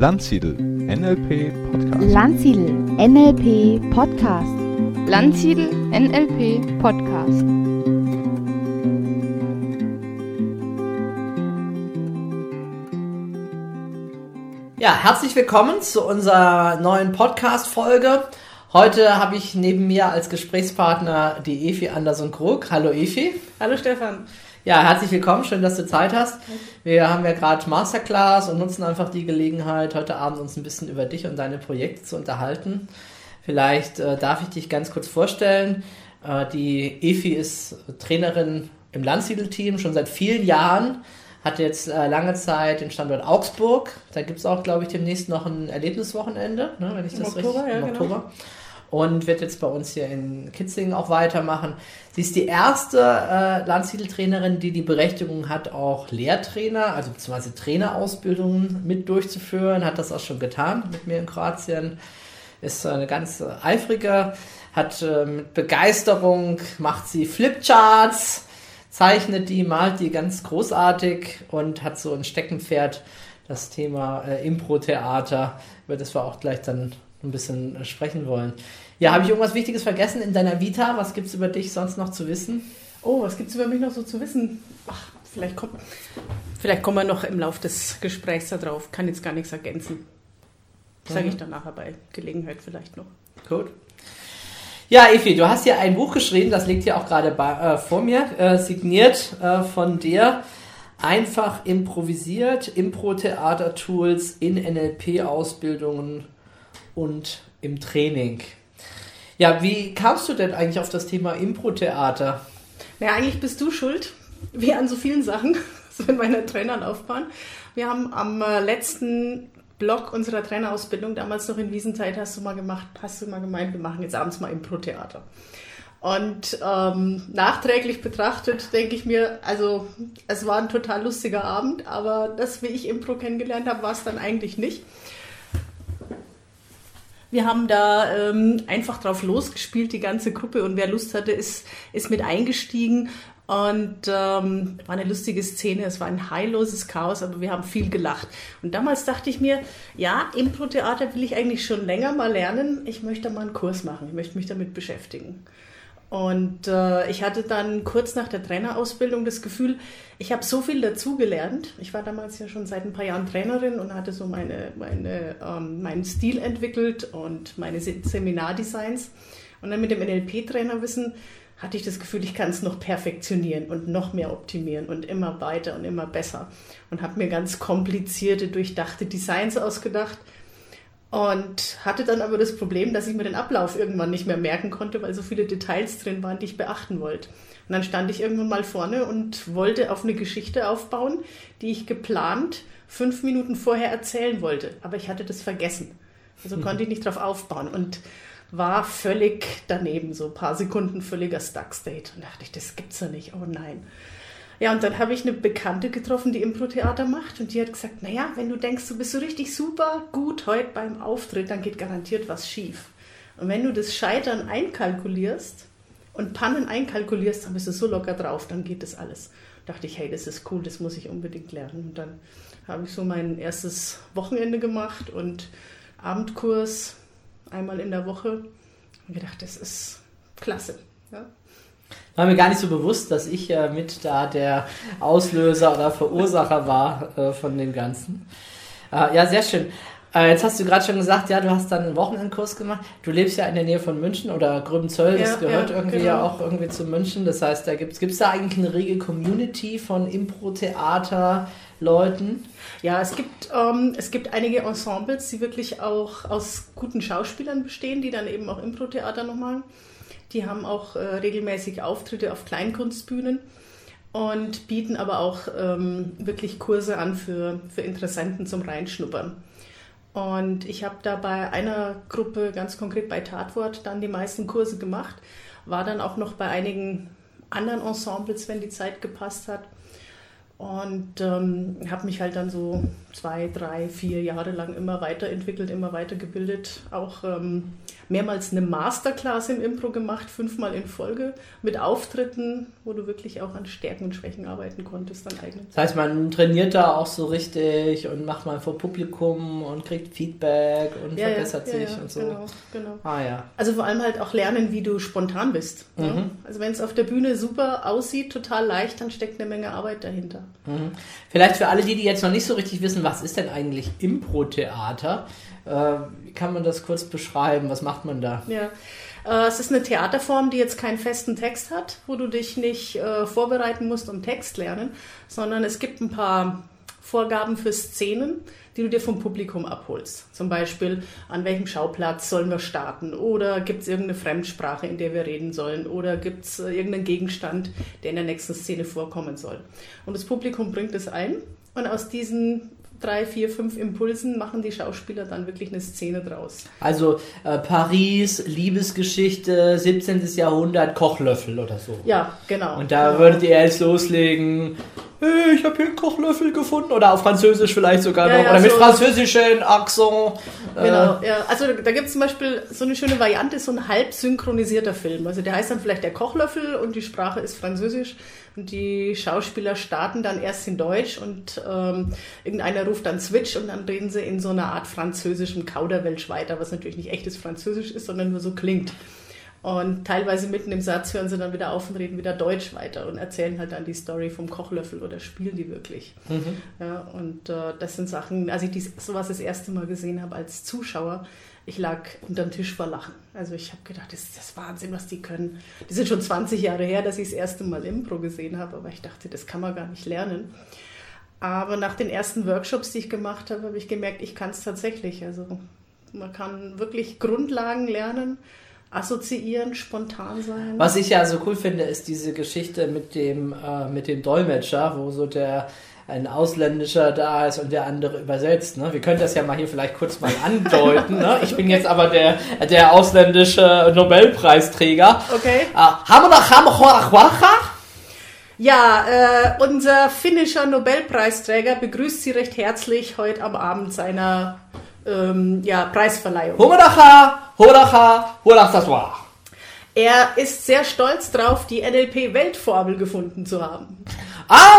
Landsiedel NLP Podcast. Landsiedel NLP Podcast. Landsiedel NLP Podcast. Ja, herzlich willkommen zu unserer neuen Podcast-Folge. Heute habe ich neben mir als Gesprächspartner die Efi Anderson-Krug. Hallo Efi. Hallo Stefan. Ja, herzlich willkommen, schön, dass du Zeit hast. Wir haben ja gerade Masterclass und nutzen einfach die Gelegenheit, heute Abend uns ein bisschen über dich und deine Projekte zu unterhalten. Vielleicht äh, darf ich dich ganz kurz vorstellen. Äh, die Efi ist Trainerin im Landsiedel-Team schon seit vielen Jahren, hat jetzt äh, lange Zeit den Standort Augsburg. Da gibt es auch, glaube ich, demnächst noch ein Erlebniswochenende, ne, wenn ich Im das Oktober, richtig ja, im genau. Und wird jetzt bei uns hier in Kitzingen auch weitermachen. Sie ist die erste äh, Landsiedel-Trainerin, die die Berechtigung hat, auch Lehrtrainer, also beziehungsweise Trainerausbildungen mit durchzuführen. Hat das auch schon getan mit mir in Kroatien. Ist eine ganz eifrige, hat äh, mit Begeisterung, macht sie Flipcharts, zeichnet die, malt die ganz großartig und hat so ein Steckenpferd, das Thema äh, Impro-Theater, über das wir auch gleich dann ein bisschen äh, sprechen wollen. Ja, habe ich irgendwas Wichtiges vergessen in deiner Vita? Was gibt es über dich sonst noch zu wissen? Oh, was gibt's über mich noch so zu wissen? Ach, vielleicht kommt, vielleicht kommen wir noch im Laufe des Gesprächs da drauf. Kann jetzt gar nichts ergänzen. Sage ich dann nachher bei Gelegenheit vielleicht noch. Gut. Ja, Efi, du hast hier ein Buch geschrieben, das liegt hier auch gerade bei, äh, vor mir, äh, signiert äh, von dir. Einfach improvisiert, Impro-Theater-Tools in NLP-Ausbildungen und im Training. Ja, wie kamst du denn eigentlich auf das Thema Impro-Theater? Naja, eigentlich bist du schuld, wie an so vielen Sachen, so in meiner Trainerlaufbahn. Wir haben am äh, letzten Block unserer Trainerausbildung, damals noch in Wiesenzeit, hast du mal gemacht, hast du mal gemeint, wir machen jetzt abends mal Impro-Theater. Und ähm, nachträglich betrachtet denke ich mir, also es war ein total lustiger Abend, aber das, wie ich Impro kennengelernt habe, war es dann eigentlich nicht. Wir haben da ähm, einfach drauf losgespielt, die ganze Gruppe. Und wer Lust hatte, ist, ist mit eingestiegen. Und ähm, war eine lustige Szene. Es war ein heilloses Chaos, aber wir haben viel gelacht. Und damals dachte ich mir, ja, Impro-Theater will ich eigentlich schon länger mal lernen. Ich möchte mal einen Kurs machen. Ich möchte mich damit beschäftigen. Und äh, ich hatte dann kurz nach der Trainerausbildung das Gefühl, ich habe so viel dazugelernt. Ich war damals ja schon seit ein paar Jahren Trainerin und hatte so meine, meine, ähm, meinen Stil entwickelt und meine Se- Seminardesigns. Und dann mit dem NLP-Trainerwissen hatte ich das Gefühl, ich kann es noch perfektionieren und noch mehr optimieren und immer weiter und immer besser. Und habe mir ganz komplizierte, durchdachte Designs ausgedacht und hatte dann aber das Problem, dass ich mir den Ablauf irgendwann nicht mehr merken konnte, weil so viele Details drin waren, die ich beachten wollte. Und dann stand ich irgendwann mal vorne und wollte auf eine Geschichte aufbauen, die ich geplant fünf Minuten vorher erzählen wollte. Aber ich hatte das vergessen. Also konnte ich nicht drauf aufbauen und war völlig daneben, so ein paar Sekunden völliger Stuck-State. Und dachte ich, das gibt's ja nicht, oh nein. Ja, und dann habe ich eine Bekannte getroffen, die Impro-Theater macht und die hat gesagt, naja, wenn du denkst, du bist so richtig super gut heute beim Auftritt, dann geht garantiert was schief. Und wenn du das Scheitern einkalkulierst und Pannen einkalkulierst, dann bist du so locker drauf, dann geht das alles. Dachte ich, hey, das ist cool, das muss ich unbedingt lernen. Und dann habe ich so mein erstes Wochenende gemacht und Abendkurs einmal in der Woche. Und gedacht, das ist klasse. Ja. War mir gar nicht so bewusst, dass ich äh, mit da der Auslöser oder Verursacher war äh, von dem Ganzen. Äh, ja, sehr schön. Äh, jetzt hast du gerade schon gesagt, ja, du hast dann einen Wochenendkurs gemacht. Du lebst ja in der Nähe von München oder Gröbenzöll, das Ja, gehört ja, irgendwie genau. ja auch irgendwie zu München. Das heißt, da gibt es da eigentlich eine rege Community von Impro-Theater-Leuten. Ja, es gibt, ähm, es gibt einige Ensembles, die wirklich auch aus guten Schauspielern bestehen, die dann eben auch Impro-Theater noch machen. Die haben auch äh, regelmäßig Auftritte auf Kleinkunstbühnen und bieten aber auch ähm, wirklich Kurse an für, für Interessenten zum Reinschnuppern. Und ich habe da bei einer Gruppe, ganz konkret bei Tatwort, dann die meisten Kurse gemacht, war dann auch noch bei einigen anderen Ensembles, wenn die Zeit gepasst hat. Und ähm, habe mich halt dann so zwei, drei, vier Jahre lang immer weiterentwickelt, immer weitergebildet. Auch ähm, mehrmals eine Masterclass im Impro gemacht, fünfmal in Folge, mit Auftritten, wo du wirklich auch an Stärken und Schwächen arbeiten konntest, dann eigenen. Das heißt, man trainiert da auch so richtig und macht mal vor Publikum und kriegt Feedback und Ja, verbessert ja, sich ja, und so. Genau, genau. Ah ja. Also vor allem halt auch lernen, wie du spontan bist. Ja? Mhm. Also wenn es auf der Bühne super aussieht, total leicht, dann steckt eine Menge Arbeit dahinter. Mhm. Vielleicht für alle, die, die jetzt noch nicht so richtig wissen, was ist denn eigentlich Impro-Theater? Kann man das kurz beschreiben? Was macht man da? Ja. Äh, Es ist eine Theaterform, die jetzt keinen festen Text hat, wo du dich nicht äh, vorbereiten musst und Text lernen, sondern es gibt ein paar Vorgaben für Szenen, die du dir vom Publikum abholst. Zum Beispiel, an welchem Schauplatz sollen wir starten? Oder gibt es irgendeine Fremdsprache, in der wir reden sollen? Oder gibt es äh, irgendeinen Gegenstand, der in der nächsten Szene vorkommen soll? Und das Publikum bringt es ein und aus diesen drei, vier, fünf Impulsen machen die Schauspieler dann wirklich eine Szene draus. Also äh, Paris, Liebesgeschichte, 17. Jahrhundert, Kochlöffel oder so. Ja, genau. Und da genau. würdet ihr jetzt loslegen, hey, ich habe hier einen Kochlöffel gefunden. Oder auf Französisch vielleicht sogar Ja, noch. ja, oder mit so- französischen Akzent. Äh, Genau, ja. Also da gibt es zum Beispiel so eine schöne Variante, so ein halb synchronisierter Film. Also der heißt dann vielleicht der Kochlöffel und die Sprache ist Französisch und die Schauspieler starten dann erst in Deutsch und ähm, irgendeiner ruft dann Switch und dann reden sie in so einer Art französischem Kauderwelsch weiter, was natürlich nicht echtes Französisch ist, sondern nur so klingt. Und teilweise mitten im Satz hören sie dann wieder auf und reden wieder Deutsch weiter und erzählen halt dann die Story vom Kochlöffel oder spielen die wirklich. Ja, und äh, das sind Sachen, als ich dies, sowas das erste Mal gesehen habe als Zuschauer, ich lag unterm Tisch vor Lachen. Also ich habe gedacht, das ist das Wahnsinn, was die können. Die sind schon 20 Jahre her, dass ich das erste Mal Impro gesehen habe, aber ich dachte, das kann man gar nicht lernen. Aber nach den ersten Workshops, die ich gemacht habe, habe ich gemerkt, ich kann es tatsächlich. Also man kann wirklich Grundlagen lernen, assoziieren, spontan sein. Was ich ja so cool finde, ist diese Geschichte mit dem, äh, mit dem Dolmetscher, wo so der ein Ausländischer da ist und der andere übersetzt. Ne? Wir können das ja mal hier vielleicht kurz mal andeuten. Ne? Ich bin jetzt aber der, der ausländische Nobelpreisträger. Okay. Äh, Ja, äh, unser finnischer Nobelpreisträger begrüßt Sie recht herzlich heute am Abend seiner ähm, ja, Preisverleihung. Humadacha, Hodacha, Hodachsaswa. Er ist sehr stolz drauf, die NLP-Weltformel gefunden zu haben. Ah.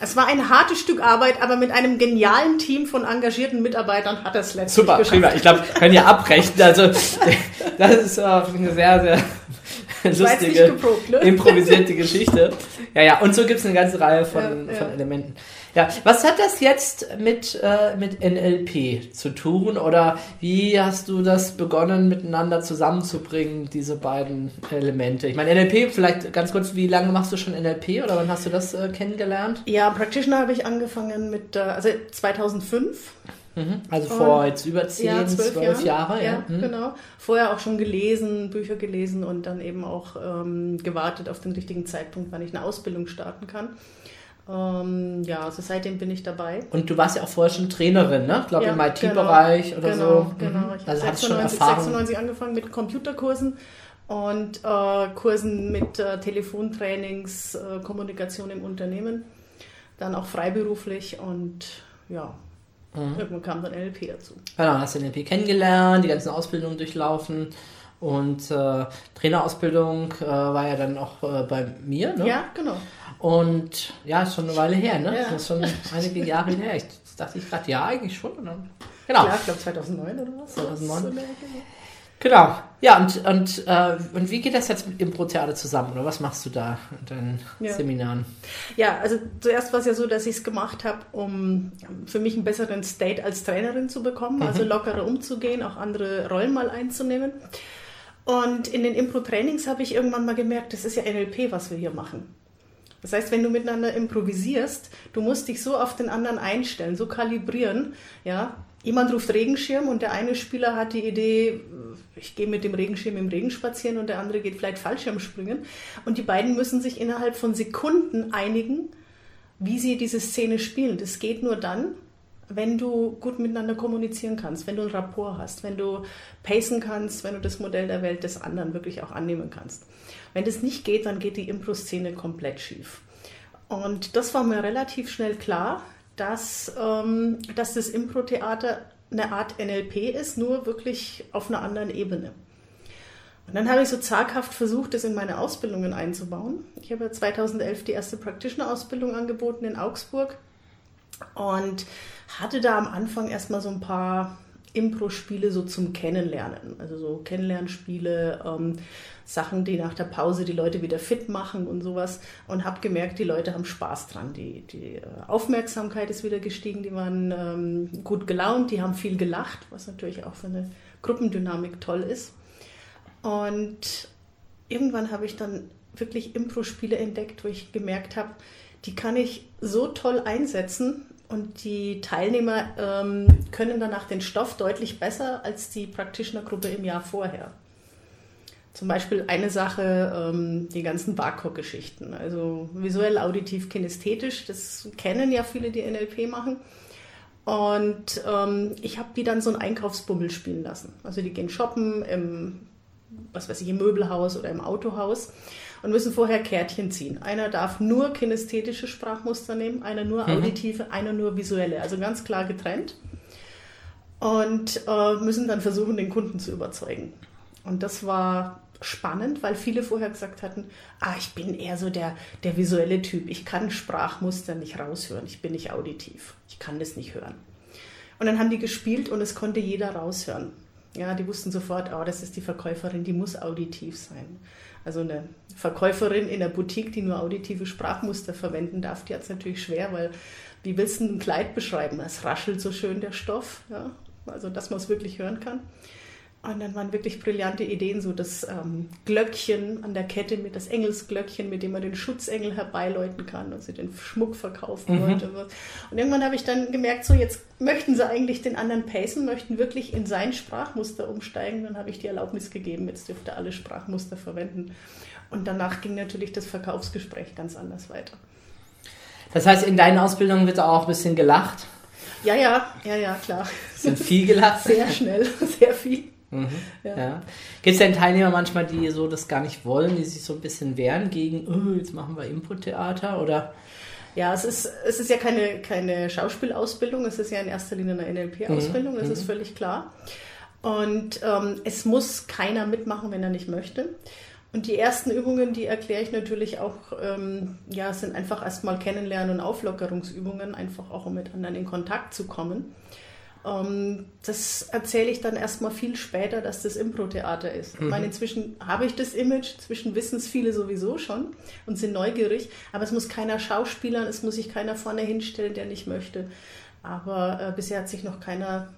Es war ein hartes Stück Arbeit, aber mit einem genialen Team von engagierten Mitarbeitern hat er es letztlich Super, geschafft. prima. Ich glaube, können ja abbrechen. Also, das ist äh, eine sehr, sehr lustige, geprobt, ne? improvisierte Geschichte. Ja, ja, und so gibt es eine ganze Reihe von, Ja, ja. von Elementen. Ja, was hat das jetzt mit, äh, mit NLP zu tun? Oder wie hast du das begonnen, miteinander zusammenzubringen, diese beiden Elemente? Ich meine, NLP, vielleicht ganz kurz, wie lange machst du schon NLP oder wann hast du das äh, kennengelernt? Ja, Practitioner habe ich angefangen mit, äh, also 2005. Mhm. Also vor jetzt über zehn, Ja, zwölf, zwölf Jahre. Ja, Mhm. genau. Vorher auch schon gelesen, Bücher gelesen und dann eben auch ähm, gewartet auf den richtigen Zeitpunkt, wann ich eine Ausbildung starten kann. Ähm, ja, also seitdem bin ich dabei. Und du warst ja auch vorher schon Trainerin, ne? Ich glaube Ja, im IT-Bereich oder genau, so. Genau, Mhm. Ich habe Also hast schon 96, Erfahrung. 96 angefangen mit Computerkursen und äh, Kursen mit äh, Telefontrainings, äh, Kommunikation im Unternehmen. Dann auch freiberuflich und ja, Mhm. irgendwann kam dann NLP dazu. Genau, hast du NLP kennengelernt, die ganzen Ausbildungen durchlaufen. Und äh, Trainerausbildung äh, war ja dann auch äh, bei mir, ne? Ja, genau. Und ja, ist schon eine Weile her, ne? Ja. Das ist schon einige Jahre her. Ich dachte ich gerade, ja, eigentlich schon. Und dann, genau. Klar, ich glaube 2009 oder was? 2009. So in der Ecke, ja. Genau. Ja, und, und, äh, und wie geht das jetzt mit Impro-Theater zusammen? Oder was machst du da in deinen Ja. Seminaren? Ja, also zuerst war es ja so, dass ich es gemacht habe, um für mich einen besseren State als Trainerin zu bekommen, also lockerer umzugehen, auch andere Rollen mal einzunehmen. Und in den Impro-Trainings habe ich irgendwann mal gemerkt, das ist ja NLP, was wir hier machen. Das heißt, wenn du miteinander improvisierst, du musst dich so auf den anderen einstellen, so kalibrieren, ja. Jemand ruft Regenschirm und der eine Spieler hat die Idee, ich gehe mit dem Regenschirm im Regen spazieren und der andere geht vielleicht Fallschirm springen. Und die beiden müssen sich innerhalb von Sekunden einigen, wie sie diese Szene spielen. Das geht nur dann, wenn du gut miteinander kommunizieren kannst, wenn du ein Rapport hast, wenn du pacen kannst, wenn du das Modell der Welt des anderen wirklich auch annehmen kannst. Wenn das nicht geht, dann geht die Impro-Szene komplett schief. Und das war mir relativ schnell klar, dass, ähm, dass das Impro-Theater eine Art NLP ist, nur wirklich auf einer anderen Ebene. Und dann habe ich so zaghaft versucht, das in meine Ausbildungen einzubauen. Ich habe 2011 die erste Practitioner-Ausbildung angeboten in Augsburg und hatte da am Anfang erstmal so ein paar Impro-Spiele so zum Kennenlernen. Also so Kennenlernspiele, ähm, Sachen, die nach der Pause die Leute wieder fit machen und sowas. Und habe gemerkt, die Leute haben Spaß dran. Die, die äh, Aufmerksamkeit ist wieder gestiegen, die waren ähm, gut gelaunt, die haben viel gelacht, was natürlich auch für eine Gruppendynamik toll ist. Und irgendwann habe ich dann wirklich Impro-Spiele entdeckt, wo ich gemerkt habe, die kann ich so toll einsetzen und die Teilnehmer ähm, können danach den Stoff deutlich besser als die Practitioner-Gruppe im Jahr vorher. Zum Beispiel eine Sache, ähm, die ganzen Barcock-Geschichten, also visuell, auditiv, kinästhetisch, das kennen ja viele, die NLP machen. Und ähm, ich habe die dann so ein Einkaufsbummel spielen lassen. Also die gehen shoppen im was weiß ich, im Möbelhaus oder im Autohaus und müssen vorher Kärtchen ziehen. Einer darf nur kinästhetische Sprachmuster nehmen, einer nur mhm. auditive, einer nur visuelle, also ganz klar getrennt. Und äh, müssen dann versuchen, den Kunden zu überzeugen. Und das war spannend, weil viele vorher gesagt hatten, ah, ich bin eher so der, der visuelle Typ, ich kann Sprachmuster nicht raushören, ich bin nicht auditiv, ich kann das nicht hören. Und dann haben die gespielt und es konnte jeder raushören. Ja, die wussten sofort, oh, das ist die Verkäuferin, die muss auditiv sein. Also eine Verkäuferin in der Boutique, die nur auditive Sprachmuster verwenden darf, die hat es natürlich schwer, weil wie willst du ein Kleid beschreiben? Es raschelt so schön der Stoff, ja? also dass man es wirklich hören kann. Und dann waren wirklich brillante Ideen, so das ähm, Glöckchen an der Kette mit das Engelsglöckchen, mit dem man den Schutzengel herbeiläuten kann und sie den Schmuck verkaufen mhm. wollte. Und irgendwann habe ich dann gemerkt, so jetzt möchten sie eigentlich den anderen pacen, möchten wirklich in sein Sprachmuster umsteigen. Dann habe ich die Erlaubnis gegeben, jetzt dürfte alle Sprachmuster verwenden. Und danach ging natürlich das Verkaufsgespräch ganz anders weiter. Das heißt, in deinen Ausbildungen wird auch ein bisschen gelacht? Ja, ja, ja, ja, klar. Sind viel gelacht? Sehr schnell, sehr viel. Mhm, ja. ja. Gibt es denn Teilnehmer manchmal, die so das gar nicht wollen, die sich so ein bisschen wehren gegen, oh, jetzt machen wir Input-Theater oder? Ja, es ist, es ist ja keine, keine Schauspielausbildung, es ist ja in erster Linie eine NLP-Ausbildung, mhm. das ist mhm. völlig klar. Und ähm, es muss keiner mitmachen, wenn er nicht möchte. Und die ersten Übungen, die erkläre ich natürlich auch, ähm, ja, sind einfach erstmal Kennenlernen und Auflockerungsübungen, einfach auch um mit anderen in Kontakt zu kommen. Ähm, das erzähle ich dann erstmal viel später, dass das Impro-Theater ist. Mhm. Ich meine, inzwischen habe ich das Image, inzwischen wissen es viele sowieso schon und sind neugierig, aber es muss keiner schauspielern, es muss sich keiner vorne hinstellen, der nicht möchte. Aber äh, bisher hat sich noch keiner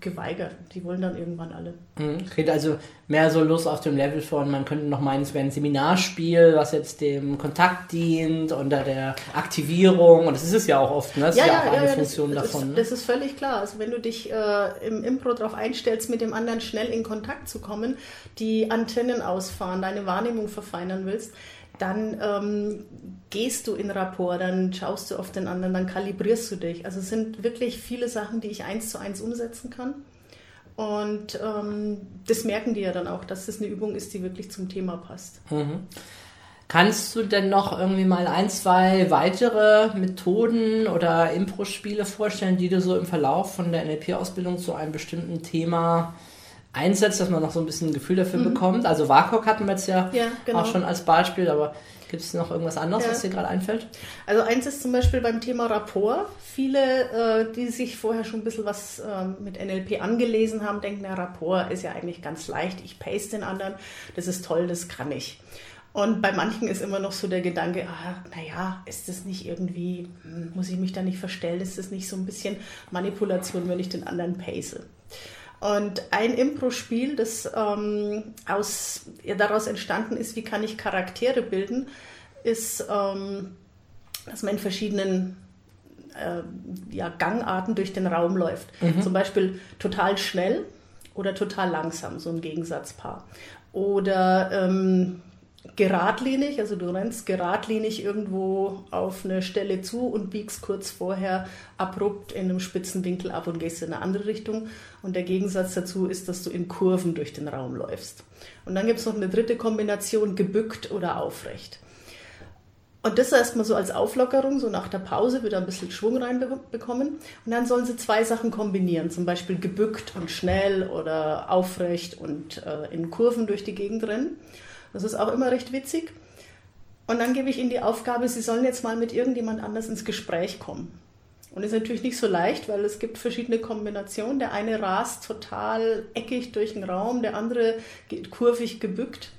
geweigert. Die wollen dann irgendwann alle. Mhm. Kriegt also mehr so Lust auf dem Level von, man könnte noch meinen, es wäre ein Seminarspiel, was jetzt dem Kontakt dient unter der Aktivierung. Und das ist es ja auch oft, ne? Das ja, ist ja, ja auch eine ja, Funktion das, davon. Das, ne? das ist völlig klar. Also wenn du dich äh, im Impro darauf einstellst, mit dem anderen schnell in Kontakt zu kommen, die Antennen ausfahren, deine Wahrnehmung verfeinern willst, dann ähm, gehst du in Rapport, dann schaust du auf den anderen, dann kalibrierst du dich. Also es sind wirklich viele Sachen, die ich eins zu eins umsetzen kann. Und ähm, das merken die ja dann auch, dass das eine Übung ist, die wirklich zum Thema passt. Mhm. Kannst du denn noch irgendwie mal ein, zwei weitere Methoden oder Impro-Spiele vorstellen, die du so im Verlauf von der NLP-Ausbildung zu einem bestimmten Thema einsetzt, dass man noch so ein bisschen ein Gefühl dafür mhm. bekommt? Also WAKOK hatten wir jetzt ja, ja genau. auch schon als Beispiel, aber Gibt es noch irgendwas anderes, ja. was dir gerade einfällt? Also eins ist zum Beispiel beim Thema Rapport. Viele, äh, die sich vorher schon ein bisschen was äh, mit NLP angelesen haben, denken, der Rapport ist ja eigentlich ganz leicht. Ich paste den anderen, das ist toll, das kann ich. Und bei manchen ist immer noch so der Gedanke, ah, naja, ist das nicht irgendwie, hm, muss ich mich da nicht verstellen, ist das nicht so ein bisschen Manipulation, wenn ich den anderen pace? Und ein Impro-Spiel, das ähm, aus, ja, daraus entstanden ist, wie kann ich Charaktere bilden, ist, ähm, dass man in verschiedenen äh, ja, Gangarten durch den Raum läuft. Mhm. Zum Beispiel total schnell oder total langsam, so ein Gegensatzpaar. Oder ähm, geradlinig, also du rennst geradlinig irgendwo auf eine Stelle zu und biegst kurz vorher abrupt in einem spitzen Winkel ab und gehst in eine andere Richtung. Und der Gegensatz dazu ist, dass du in Kurven durch den Raum läufst. Und dann gibt es noch eine dritte Kombination, gebückt oder aufrecht. Und das erstmal so als Auflockerung, so nach der Pause wieder ein bisschen Schwung reinbekommen. Und dann sollen sie zwei Sachen kombinieren, zum Beispiel gebückt und schnell oder aufrecht und äh, in Kurven durch die Gegend rennen. Das ist auch immer recht witzig. Und dann gebe ich ihnen die Aufgabe, sie sollen jetzt mal mit irgendjemand anders ins Gespräch kommen. Und ist natürlich nicht so leicht, weil es gibt verschiedene Kombinationen. Der eine rast total eckig durch den Raum, der andere geht kurvig gebückt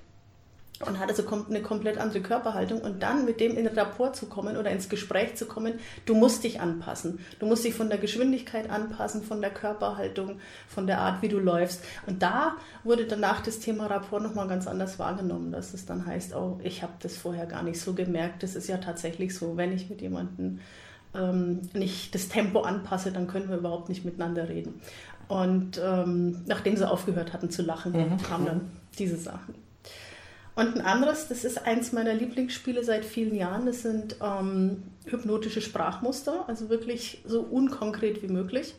und hat also eine komplett andere Körperhaltung und dann mit dem in Rapport zu kommen oder ins Gespräch zu kommen, du musst dich anpassen. Du musst dich von der Geschwindigkeit anpassen, von der Körperhaltung, von der Art, wie du läufst. Und da wurde danach das Thema Rapport nochmal ganz anders wahrgenommen, dass es dann heißt, oh, ich habe das vorher gar nicht so gemerkt. Das ist ja tatsächlich so, wenn ich mit jemandem ähm, nicht das Tempo anpasse, dann können wir überhaupt nicht miteinander reden. Und ähm, nachdem sie aufgehört hatten zu lachen, mhm. kamen dann diese Sachen. Und ein anderes, das ist eins meiner Lieblingsspiele seit vielen Jahren, das sind ähm, hypnotische Sprachmuster, also wirklich so unkonkret wie möglich.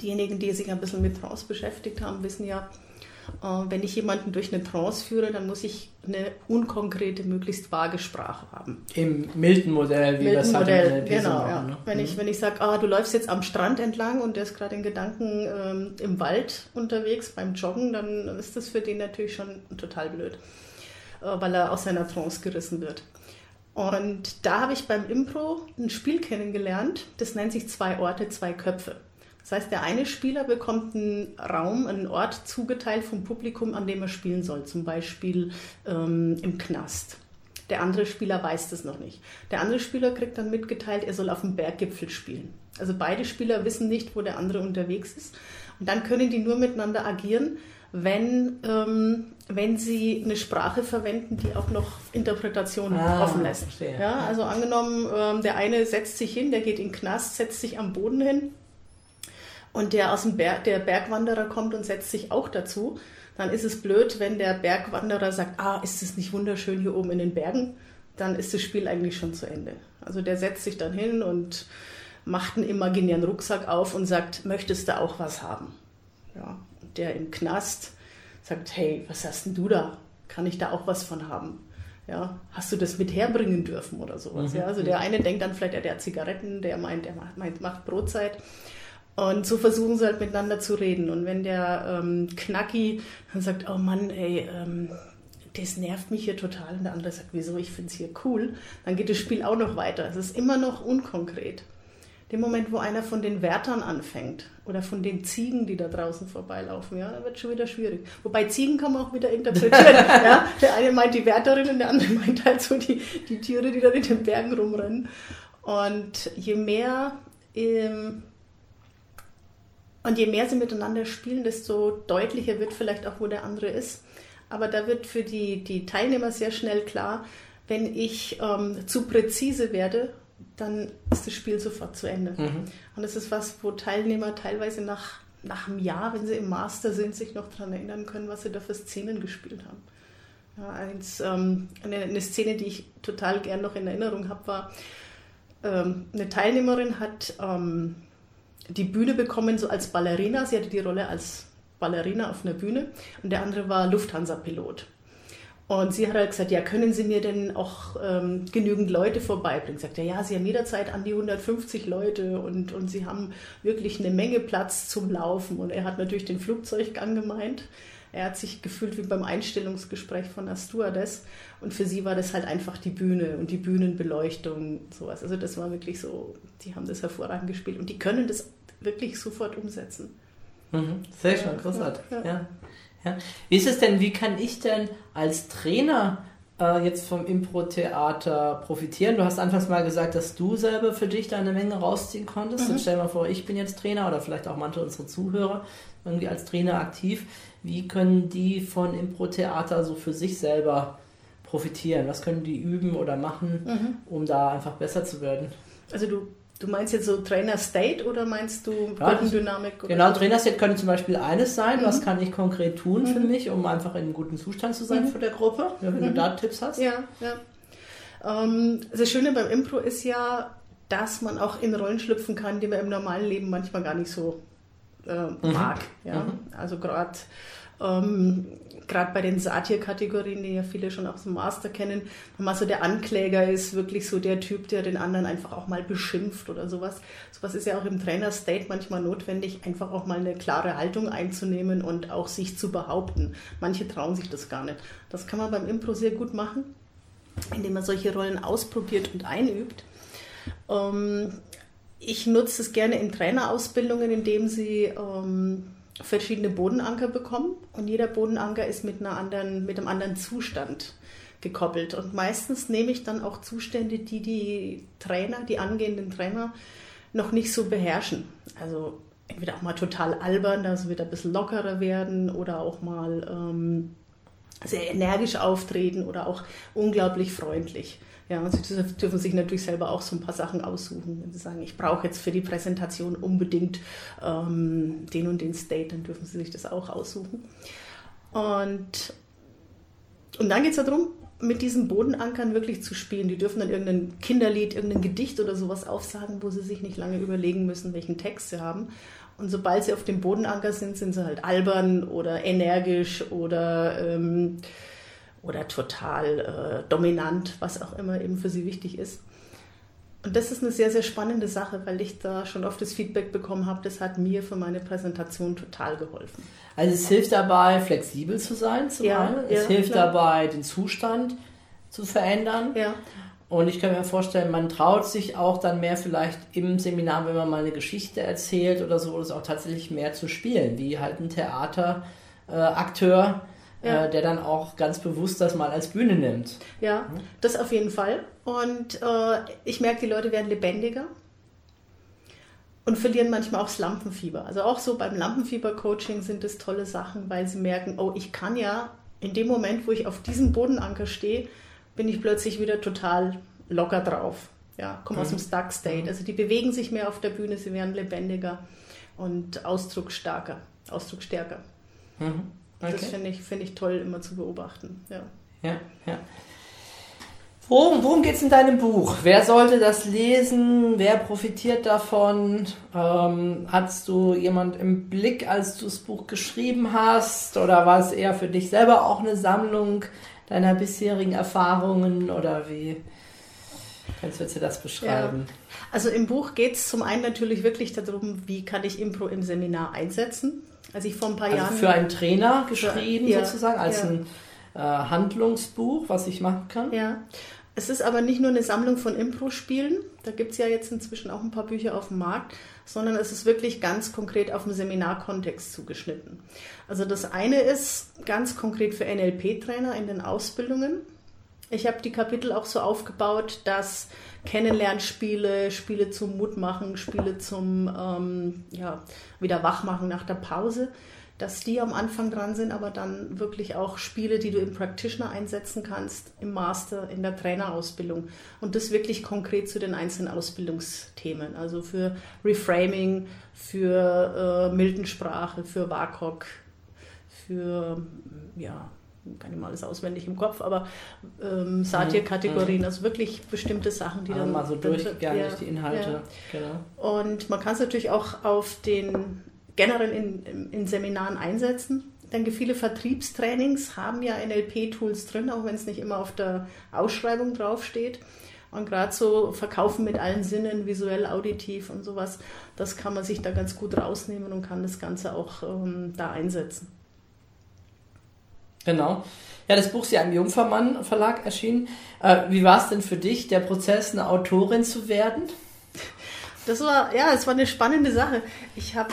Diejenigen, die sich ein bisschen mit Trance beschäftigt haben, wissen ja, wenn ich jemanden durch eine Trance führe, dann muss ich eine unkonkrete, möglichst vage Sprache haben. Im Milton-Modell, wie Milton das halt Modell, in genau, machen, ja. Ne? Wenn, mhm. ich, wenn ich sage, ah, du läufst jetzt am Strand entlang und der ist gerade in Gedanken ähm, im Wald unterwegs beim Joggen, dann ist das für den natürlich schon total blöd, äh, weil er aus seiner Trance gerissen wird. Und da habe ich beim Impro ein Spiel kennengelernt, das nennt sich Zwei Orte, zwei Köpfe. Das heißt, der eine Spieler bekommt einen Raum, einen Ort zugeteilt vom Publikum, an dem er spielen soll, zum Beispiel ähm, im Knast. Der andere Spieler weiß das noch nicht. Der andere Spieler kriegt dann mitgeteilt, er soll auf dem Berggipfel spielen. Also beide Spieler wissen nicht, wo der andere unterwegs ist. Und dann können die nur miteinander agieren, wenn, ähm, wenn sie eine Sprache verwenden, die auch noch Interpretationen ah, offen lässt. Ja, also angenommen, ähm, der eine setzt sich hin, der geht in den Knast, setzt sich am Boden hin und der aus dem Berg, der Bergwanderer kommt und setzt sich auch dazu, dann ist es blöd, wenn der Bergwanderer sagt, ah, ist es nicht wunderschön hier oben in den Bergen, dann ist das Spiel eigentlich schon zu Ende. Also der setzt sich dann hin und macht einen imaginären Rucksack auf und sagt, möchtest du auch was haben? Ja, der im Knast sagt, hey, was hast denn du da? Kann ich da auch was von haben? Ja, hast du das mit herbringen dürfen oder sowas? Mhm. Ja, also der eine denkt dann vielleicht, er hat Zigaretten, der meint, er macht, macht Brotzeit. Und so versuchen sie halt miteinander zu reden. Und wenn der ähm, Knacki dann sagt, oh Mann, ey, ähm, das nervt mich hier total. Und der andere sagt, wieso, ich finde es hier cool. Dann geht das Spiel auch noch weiter. Es ist immer noch unkonkret. Dem Moment, wo einer von den Wärtern anfängt oder von den Ziegen, die da draußen vorbeilaufen, ja, dann wird schon wieder schwierig. Wobei Ziegen kann man auch wieder interpretieren. ja? Der eine meint die Wärterin und der andere meint halt so die, die Tiere, die da in den Bergen rumrennen. Und je mehr ähm, und je mehr sie miteinander spielen, desto deutlicher wird vielleicht auch, wo der andere ist. Aber da wird für die, die Teilnehmer sehr schnell klar, wenn ich ähm, zu präzise werde, dann ist das Spiel sofort zu Ende. Mhm. Und das ist was, wo Teilnehmer teilweise nach, nach einem Jahr, wenn sie im Master sind, sich noch daran erinnern können, was sie da für Szenen gespielt haben. Ja, eins, ähm, eine, eine, Szene, die ich total gern noch in Erinnerung habe, war, ähm, eine Teilnehmerin hat ähm, die Bühne bekommen, so als Ballerina. Sie hatte die Rolle als Ballerina auf einer Bühne und der andere war Lufthansa-Pilot. Und sie hat halt gesagt, ja, können Sie mir denn auch ähm, genügend Leute vorbeibringen? Sagt er, ja, Sie haben jederzeit an die 150 Leute und, und Sie haben wirklich eine Menge Platz zum Laufen. Und er hat natürlich den Flugzeuggang gemeint. Er hat sich gefühlt wie beim Einstellungsgespräch von der Stewardess. Und für sie war das halt einfach die Bühne und die Bühnenbeleuchtung, sowas. Also das war wirklich so, die haben das hervorragend gespielt. Und die können das wirklich sofort umsetzen. Mhm. Sehr schön, großartig. Ja, ja. ja. Wie ist es denn, wie kann ich denn als Trainer äh, jetzt vom Impro-Theater profitieren? Du hast anfangs mal gesagt, dass du selber für dich da eine Menge rausziehen konntest. Mhm. Jetzt stell dir mal vor, ich bin jetzt Trainer oder vielleicht auch manche unserer Zuhörer irgendwie als Trainer aktiv. Wie können die von Impro-Theater so für sich selber profitieren? Was können die üben oder machen, mhm. um da einfach besser zu werden? Also du Du meinst jetzt so Trainer State oder meinst du Gruppendynamik? Ja, genau, Trainer State könnte zum Beispiel eines sein. Mhm. Was kann ich konkret tun mhm. für mich, um einfach in einem guten Zustand zu sein mhm. für der Gruppe? Ja, wenn du mhm. da Tipps hast. Ja, ja. Ähm, das Schöne beim Impro ist ja, dass man auch in Rollen schlüpfen kann, die man im normalen Leben manchmal gar nicht so äh, mhm. mag. Ja? Mhm. Also gerade Ähm, Gerade bei den Satir-Kategorien, die ja viele schon aus dem Master kennen, man so der Ankläger ist, wirklich so der Typ, der den anderen einfach auch mal beschimpft oder sowas. Sowas ist ja auch im Trainer-State manchmal notwendig, einfach auch mal eine klare Haltung einzunehmen und auch sich zu behaupten. Manche trauen sich das gar nicht. Das kann man beim Impro sehr gut machen, indem man solche Rollen ausprobiert und einübt. Ähm, ich nutze es gerne in Trainerausbildungen, indem sie ähm, verschiedene Bodenanker bekommen und jeder Bodenanker ist mit, einer anderen, mit einem anderen Zustand gekoppelt. Und meistens nehme ich dann auch Zustände, die die Trainer, die angehenden Trainer noch nicht so beherrschen. Also entweder auch mal total albern, dass sie wieder ein bisschen lockerer werden oder auch mal ähm, sehr energisch auftreten oder auch unglaublich freundlich. Ja, und Sie dürfen sich natürlich selber auch so ein paar Sachen aussuchen. Wenn Sie sagen, ich brauche jetzt für die Präsentation unbedingt ähm, den und den State, dann dürfen Sie sich das auch aussuchen. Und, und dann geht es darum, mit diesen Bodenankern wirklich zu spielen. Die dürfen dann irgendein Kinderlied, irgendein Gedicht oder sowas aufsagen, wo sie sich nicht lange überlegen müssen, welchen Text sie haben. Und sobald sie auf dem Bodenanker sind, sind sie halt albern oder energisch oder ähm, oder total äh, dominant, was auch immer eben für sie wichtig ist. Und das ist eine sehr, sehr spannende Sache, weil ich da schon oft das Feedback bekommen habe, das hat mir für meine Präsentation total geholfen. Also es hilft dabei, flexibel zu sein, zum Ja, einen. Es ja, hilft klar. dabei, den Zustand zu verändern. Ja, Und ich kann mir vorstellen, man traut sich auch dann mehr vielleicht im Seminar, wenn man mal eine Geschichte erzählt oder so, das auch tatsächlich mehr zu spielen, wie halt ein Theaterakteur, äh, Ja. äh, der dann auch ganz bewusst das mal als Bühne nimmt. ja, das auf jeden Fall. Und äh, ich merke, die Leute werden lebendiger und verlieren manchmal auch das Lampenfieber. Also auch so beim Lampenfieber-Coaching sind das tolle Sachen, weil sie merken, oh, ich kann ja in dem Moment, wo ich auf diesem Bodenanker stehe, bin ich plötzlich wieder total locker drauf. Ja, komme aus dem Stuck State. Also die bewegen sich mehr auf der Bühne, sie werden lebendiger und ausdrucksstarker, ausdrucksstärker. Mhm. Das Okay. finde ich, finde ich toll, immer zu beobachten. Ja. Ja, ja. Worum, worum geht es in deinem Buch? Wer sollte das lesen? Wer profitiert davon? Ähm, hattest du jemand im Blick, als du das Buch geschrieben hast? Oder war es eher für dich selber auch eine Sammlung deiner bisherigen Erfahrungen? Oder wie kannst du jetzt das beschreiben? Also im Buch geht es zum einen natürlich wirklich darum, wie kann ich Impro im Seminar einsetzen. Als ich vor ein paar Also Jahren. für einen Trainer geschrieben Ja, sozusagen, als ja. ein äh, Handlungsbuch, was ich machen kann. Ja. Es ist aber nicht nur eine Sammlung von Impro-Spielen, da gibt es ja jetzt inzwischen auch ein paar Bücher auf dem Markt, sondern es ist wirklich ganz konkret auf den Seminarkontext zugeschnitten. Also das eine ist ganz konkret für NLP-Trainer in den Ausbildungen. Ich habe die Kapitel auch so aufgebaut, dass Kennenlernspiele, Spiele zum Mutmachen, Spiele zum ähm, ja, wieder wachmachen nach der Pause, dass die am Anfang dran sind, aber dann wirklich auch Spiele, die du im Practitioner einsetzen kannst, im Master, in der Trainerausbildung. Und das wirklich konkret zu den einzelnen Ausbildungsthemen, also für Reframing, für äh, Mildensprache, für WAKOK, für ja, kann ich mal alles auswendig im Kopf, aber ähm, Satir-Kategorien, also wirklich bestimmte Sachen, die Also dann mal so durchgegangen ja, durch die Inhalte. ja. Genau. Und man kann es natürlich auch auf den generell in, in, in Seminaren einsetzen. Denke, viele Vertriebstrainings haben ja NLP-Tools drin, auch wenn es nicht immer auf der Ausschreibung draufsteht. Und gerade so Verkaufen mit allen Sinnen, visuell, auditiv und sowas, das kann man sich da ganz gut rausnehmen und kann das Ganze auch ähm, da einsetzen. Genau. Ja, das Buch ist ja im Jungfermann Verlag erschienen. Äh, wie war es denn für dich, der Prozess, eine Autorin zu werden? Das war, ja, es war eine spannende Sache. Ich habe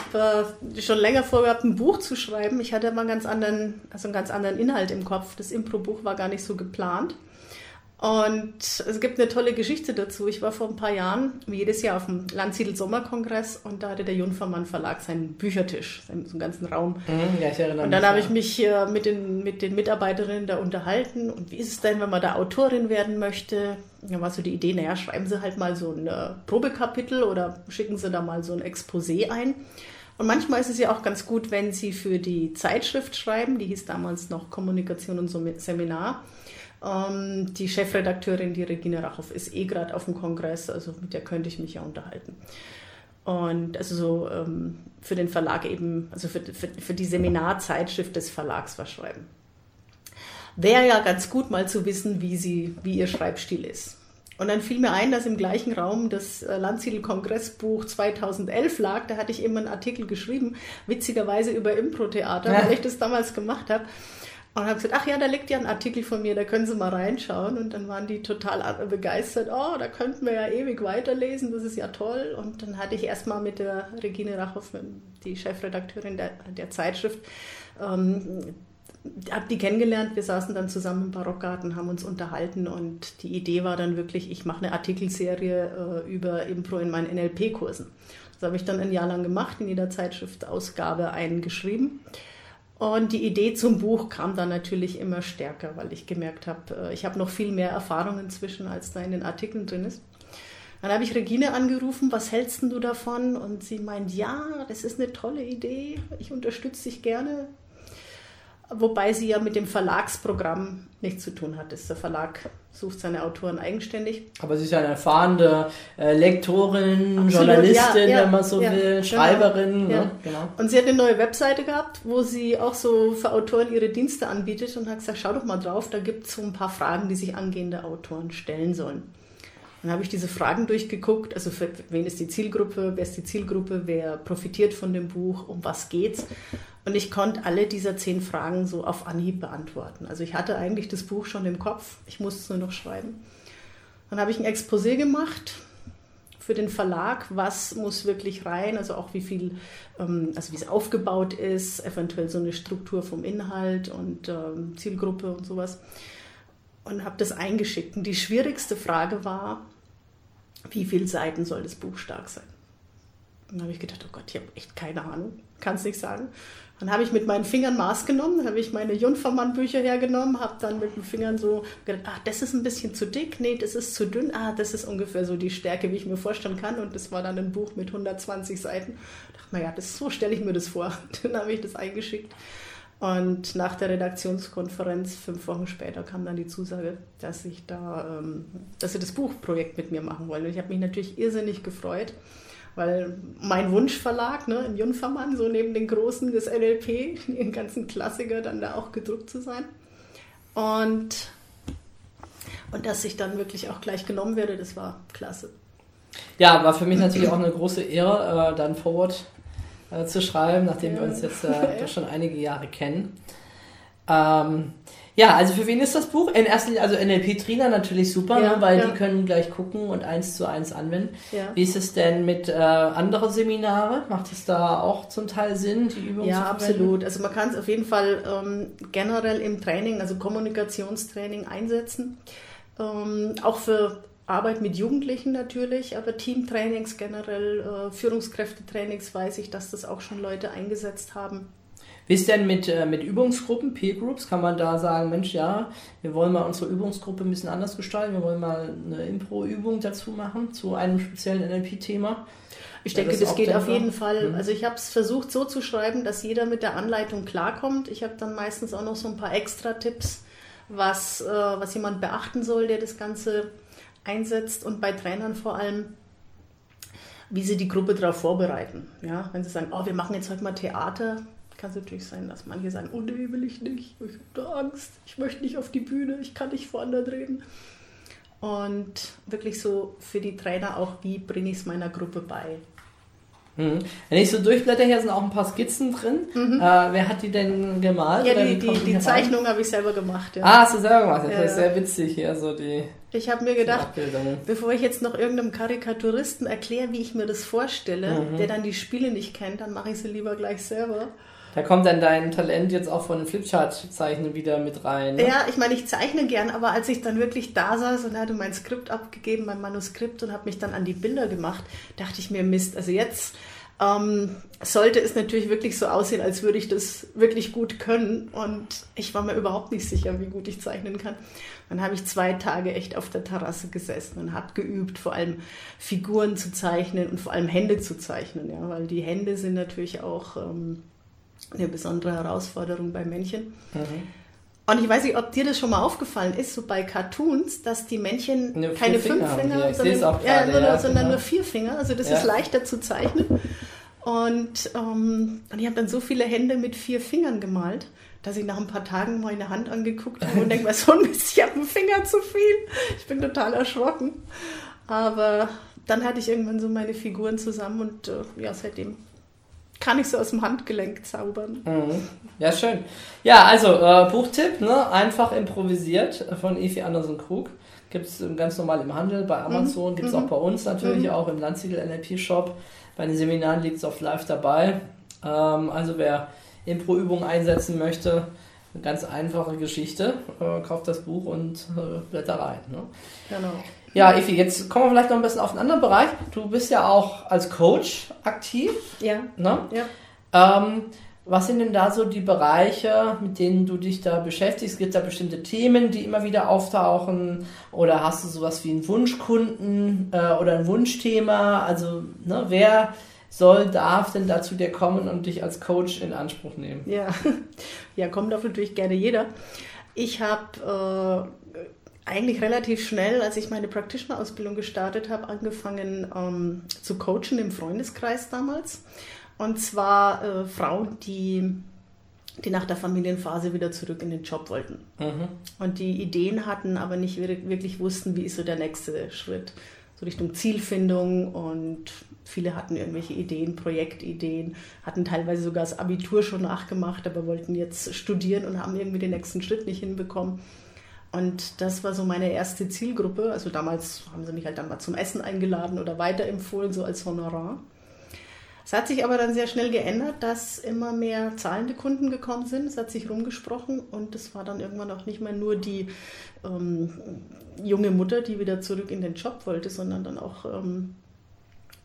äh, schon länger vorgehabt, ein Buch zu schreiben. Ich hatte mal einen ganz anderen, also einen ganz anderen Inhalt im Kopf. Das Impro-Buch war gar nicht so geplant. Und es gibt eine tolle Geschichte dazu. Ich war vor ein paar Jahren, wie jedes Jahr, auf dem Landsiedel Sommerkongress und da hatte der Junfermann Verlag seinen Büchertisch, seinen, so einen ganzen Raum. Ja, ich erinnere Und dann habe ich mich mit, den, mit den Mitarbeiterinnen da unterhalten. Und wie ist es denn, wenn man da Autorin werden möchte? Da war so die Idee, naja, schreiben Sie halt mal so ein äh, Probekapitel oder schicken Sie da mal so ein Exposé ein. Und manchmal ist es ja auch ganz gut, wenn Sie für die Zeitschrift schreiben, die hieß damals noch Kommunikation und Seminar. Ähm, die Chefredakteurin, die Regine Rachow, ist eh gerade auf dem Kongress, also mit der könnte ich mich ja unterhalten. Und also so ähm, für den Verlag eben, also für, für, für die Seminarzeitschrift des Verlags was schreiben. Wäre ja ganz gut mal zu wissen, wie, sie, wie ihr Schreibstil ist. Und dann fiel mir ein, dass im gleichen Raum das äh, Landsiedel-Kongressbuch 2011 lag. Da hatte ich eben einen Artikel geschrieben, witzigerweise über Impro-Theater, ja. weil ich das damals gemacht habe. Und habe gesagt, ach ja, da liegt ja ein Artikel von mir, da können Sie mal reinschauen. Und dann waren die total begeistert, oh, da könnten wir ja ewig weiterlesen, das ist ja toll. Und dann hatte ich erstmal mit der Regine Rachhoff, die Chefredakteurin der, der Zeitschrift, ähm, habe die kennengelernt. Wir saßen dann zusammen im Barockgarten, haben uns unterhalten und die Idee war dann wirklich, ich mache eine Artikelserie äh, über Impro in meinen NLP-Kursen. Das habe ich dann ein Jahr lang gemacht, in jeder Zeitschriftausgabe einen geschrieben. Und die Idee zum Buch kam dann natürlich immer stärker, weil ich gemerkt habe, äh, ich habe noch viel mehr Erfahrung inzwischen, als da in den Artikeln drin ist. Dann habe ich Regine angerufen, was hältst du davon? Und sie meint, ja, das ist eine tolle Idee, ich unterstütze dich gerne. Wobei sie ja mit dem Verlagsprogramm nichts zu tun hat. Der Verlag sucht seine Autoren eigenständig. Aber sie ist ja eine erfahrene äh, Lektorin, Absolut, Journalistin, ja, ja, wenn man so ja, will, genau. Schreiberin. Ne? Genau. Und sie hat eine neue Webseite gehabt, wo sie auch so für Autoren ihre Dienste anbietet und hat gesagt, schau doch mal drauf, da gibt es so ein paar Fragen, die sich angehende Autoren stellen sollen. Dann habe ich diese Fragen durchgeguckt, also für wen ist die Zielgruppe, wer ist die Zielgruppe, wer profitiert von dem Buch, um was geht's. Und ich konnte alle dieser zehn Fragen so auf Anhieb beantworten. Also ich hatte eigentlich das Buch schon im Kopf, ich musste es nur noch schreiben. Dann habe ich ein Exposé gemacht für den Verlag, was muss wirklich rein, also auch wie viel, ähm, also wie es aufgebaut ist, eventuell so eine Struktur vom Inhalt und ähm, Zielgruppe und sowas und habe das eingeschickt. Und die schwierigste Frage war, wie viele Seiten soll das Buch stark sein? Und dann habe ich gedacht, oh Gott, ich habe echt keine Ahnung, kann es nicht sagen. Dann habe ich mit meinen Fingern Maß genommen, habe ich meine Junfermann-Bücher hergenommen, habe dann mit den Fingern so gedacht, ach, das ist ein bisschen zu dick, nee, das ist zu dünn, ah, das ist ungefähr so die Stärke, wie ich mir vorstellen kann. Und das war dann ein Buch mit 120 Seiten. Ich dachte mir, ja, das, so stelle ich mir das vor. Dann habe ich das eingeschickt. Und nach der Redaktionskonferenz, fünf Wochen später, kam dann die Zusage, dass ich da, ähm, dass sie das Buchprojekt mit mir machen wollen. Und ich habe mich natürlich irrsinnig gefreut, weil mein Wunschverlag, ne, im Junfermann, so neben den Großen des NLP, den ganzen Klassiker, dann da auch gedruckt zu sein. Und, und dass ich dann wirklich auch gleich genommen werde, das war klasse. Ja, war für mich natürlich auch eine große Ehre, äh, dann Forward äh, zu schreiben, nachdem ja. wir uns jetzt äh, doch schon einige Jahre kennen. Ähm, ja, also für wen ist das Buch? In erster Linie, also NLP-Trainer natürlich super, ja, ne, weil ja. die können gleich gucken und eins zu eins anwenden. Ja. Wie ist es denn mit äh, anderen Seminare? Macht es da auch zum Teil Sinn, die Übung ja, zu Ja, absolut. Also man kann es auf jeden Fall ähm, generell im Training, also Kommunikationstraining einsetzen. Ähm, auch für Arbeit mit Jugendlichen natürlich, aber Teamtrainings generell, äh, Führungskräftetrainings weiß ich, dass das auch schon Leute eingesetzt haben. Wie ist denn mit, äh, mit Übungsgruppen, Peer Groups? Kann man da sagen, Mensch, ja, wir wollen mal unsere Übungsgruppe ein bisschen anders gestalten, wir wollen mal eine Impro-Übung dazu machen, zu einem speziellen NLP-Thema? Ich denke, das, das geht denkbar? auf jeden Fall. Mhm. Also ich habe es versucht so zu schreiben, dass jeder mit der Anleitung klarkommt. Ich habe dann meistens auch noch so ein paar extra Tipps, was, äh, was jemand beachten soll, der das Ganze einsetzt und bei Trainern vor allem, wie sie die Gruppe darauf vorbereiten. Ja, wenn sie sagen, oh, wir machen jetzt heute mal Theater, kann es natürlich sein, dass manche sagen, oh nee, will ich nicht, ich habe da Angst, ich möchte nicht auf die Bühne, ich kann nicht vor anderen reden. Und wirklich so für die Trainer auch, wie bringe ich es meiner Gruppe bei? Mhm. Wenn ich so durchblätter, hier sind auch ein paar Skizzen drin. Mhm. Äh, wer hat die denn gemalt? Ja, die, die, die Zeichnung habe ich selber gemacht. Ja. Ah, hast du selber gemacht? Das ja. ist sehr witzig hier, so die. Ich habe mir gedacht, bevor ich jetzt noch irgendeinem Karikaturisten erkläre, wie ich mir das vorstelle, mhm. der dann die Spiele nicht kennt, dann mache ich sie lieber gleich selber. Da kommt dann dein Talent jetzt auch von Flipchart-Zeichnen wieder mit rein. Ne? Ja, ich meine, ich zeichne gern, aber als ich dann wirklich da saß und hatte mein Skript abgegeben, mein Manuskript und habe mich dann an die Bilder gemacht, dachte ich mir, Mist, also jetzt ähm, sollte es natürlich wirklich so aussehen, als würde ich das wirklich gut können. Und ich war mir überhaupt nicht sicher, wie gut ich zeichnen kann. Dann habe ich zwei Tage echt auf der Terrasse gesessen und habe geübt, vor allem Figuren zu zeichnen und vor allem Hände zu zeichnen, ja, weil die Hände sind natürlich auch ähm, eine besondere Herausforderung bei Männchen. Mhm. Und ich weiß nicht, ob dir das schon mal aufgefallen ist, so bei Cartoons, dass die Männchen vier keine Finger fünf Finger, seh's sondern, auch ja, sondern, ja, sondern genau. nur vier Finger. Also das Ja. ist leichter zu zeichnen. Und, ähm, und ich habe dann so viele Hände mit vier Fingern gemalt, dass ich nach ein paar Tagen meine Hand angeguckt habe und denke, was so ein Mist, ich habe einen Finger zu viel. Ich bin total erschrocken. Aber dann hatte ich irgendwann so meine Figuren zusammen und äh, ja, seitdem kann ich so aus dem Handgelenk zaubern. Mhm. Ja, schön. Ja, also äh, Buchtipp, ne? einfach improvisiert von Evi Andersen Krug. Gibt es ganz normal im Handel, bei Amazon, gibt es auch bei uns natürlich, auch im Landsiedel NLP Shop. Bei den Seminaren liegt es oft live dabei. Ähm, also wer Impro-Übungen einsetzen möchte, eine ganz einfache Geschichte. Äh, kauft das Buch und äh, blätter rein. Ne? Genau. Ja, Evi, jetzt kommen wir vielleicht noch ein bisschen auf einen anderen Bereich. Du bist ja auch als Coach aktiv. Ja. Ne? Ja. Ähm, was sind denn da so die Bereiche, mit denen du dich da beschäftigst? Gibt es da bestimmte Themen, die immer wieder auftauchen? Oder hast du sowas wie einen Wunschkunden äh, oder ein Wunschthema? Also, ne, wer soll, darf denn da zu dir kommen und dich als Coach in Anspruch nehmen? Ja, ja kommt auf natürlich gerne jeder. Ich habe äh, eigentlich relativ schnell, als ich meine Practitioner-Ausbildung gestartet habe, angefangen ähm, zu coachen im Freundeskreis damals. Und zwar äh, Frauen, die, die nach der Familienphase wieder zurück in den Job wollten. Mhm. Und die Ideen hatten, aber nicht wir- wirklich wussten, wie ist so der nächste Schritt. So Richtung Zielfindung und viele hatten irgendwelche Ideen, Projektideen, hatten teilweise sogar das Abitur schon nachgemacht, aber wollten jetzt studieren und haben irgendwie den nächsten Schritt nicht hinbekommen. Und das war so meine erste Zielgruppe. Also damals haben sie mich halt dann mal zum Essen eingeladen oder weiterempfohlen, so als Honorar. Es hat sich aber dann sehr schnell geändert, dass immer mehr zahlende Kunden gekommen sind. Es hat sich rumgesprochen und es war dann irgendwann auch nicht mehr nur die ähm, junge Mutter, die wieder zurück in den Job wollte, sondern dann auch, ähm,